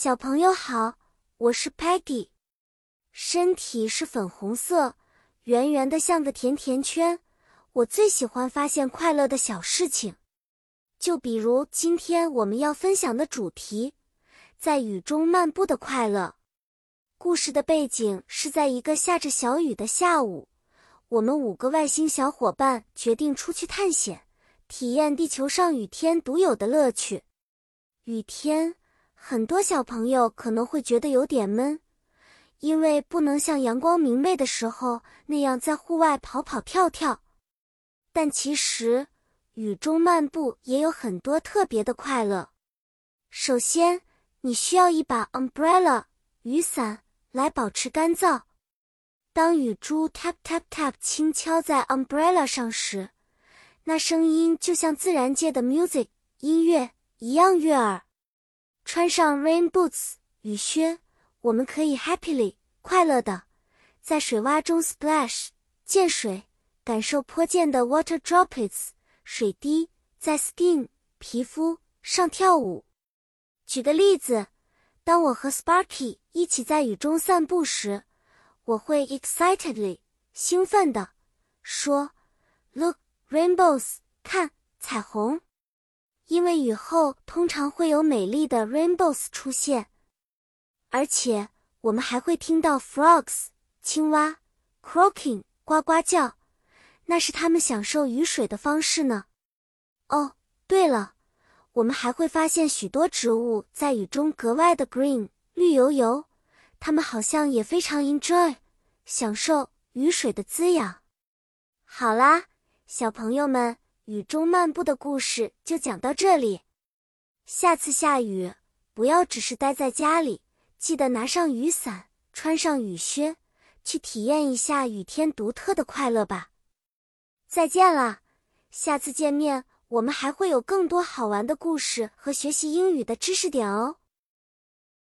小朋友好，我是 Peggy。身体是粉红色，圆圆的，像个甜甜圈。我最喜欢发现快乐的小事情，就比如今天我们要分享的主题——在雨中漫步的快乐。故事的背景是在一个下着小雨的下午，我们五个外星小伙伴决定出去探险，体验地球上雨天独有的乐趣。雨天。很多小朋友可能会觉得有点闷，因为不能像阳光明媚的时候那样在户外跑跑跳跳。但其实，雨中漫步也有很多特别的快乐。首先，你需要一把 umbrella 雨伞来保持干燥。当雨珠 tap tap tap 轻敲在 umbrella 上时，那声音就像自然界的 music 音乐一样悦耳。穿上 rain boots 雨靴，我们可以 happily 快乐的在水洼中 splash 溅水，感受泼溅的 water droplets 水滴在 skin 皮肤上跳舞。举个例子，当我和 Sparky 一起在雨中散步时，我会 excitedly 兴奋的说：“Look rainbows，看彩虹。”因为雨后通常会有美丽的 rainbows 出现，而且我们还会听到 frogs 青蛙 croaking 呱呱叫，那是它们享受雨水的方式呢。哦，对了，我们还会发现许多植物在雨中格外的 green 绿油油，它们好像也非常 enjoy 享受雨水的滋养。好啦，小朋友们。雨中漫步的故事就讲到这里，下次下雨不要只是待在家里，记得拿上雨伞，穿上雨靴，去体验一下雨天独特的快乐吧。再见了，下次见面我们还会有更多好玩的故事和学习英语的知识点哦。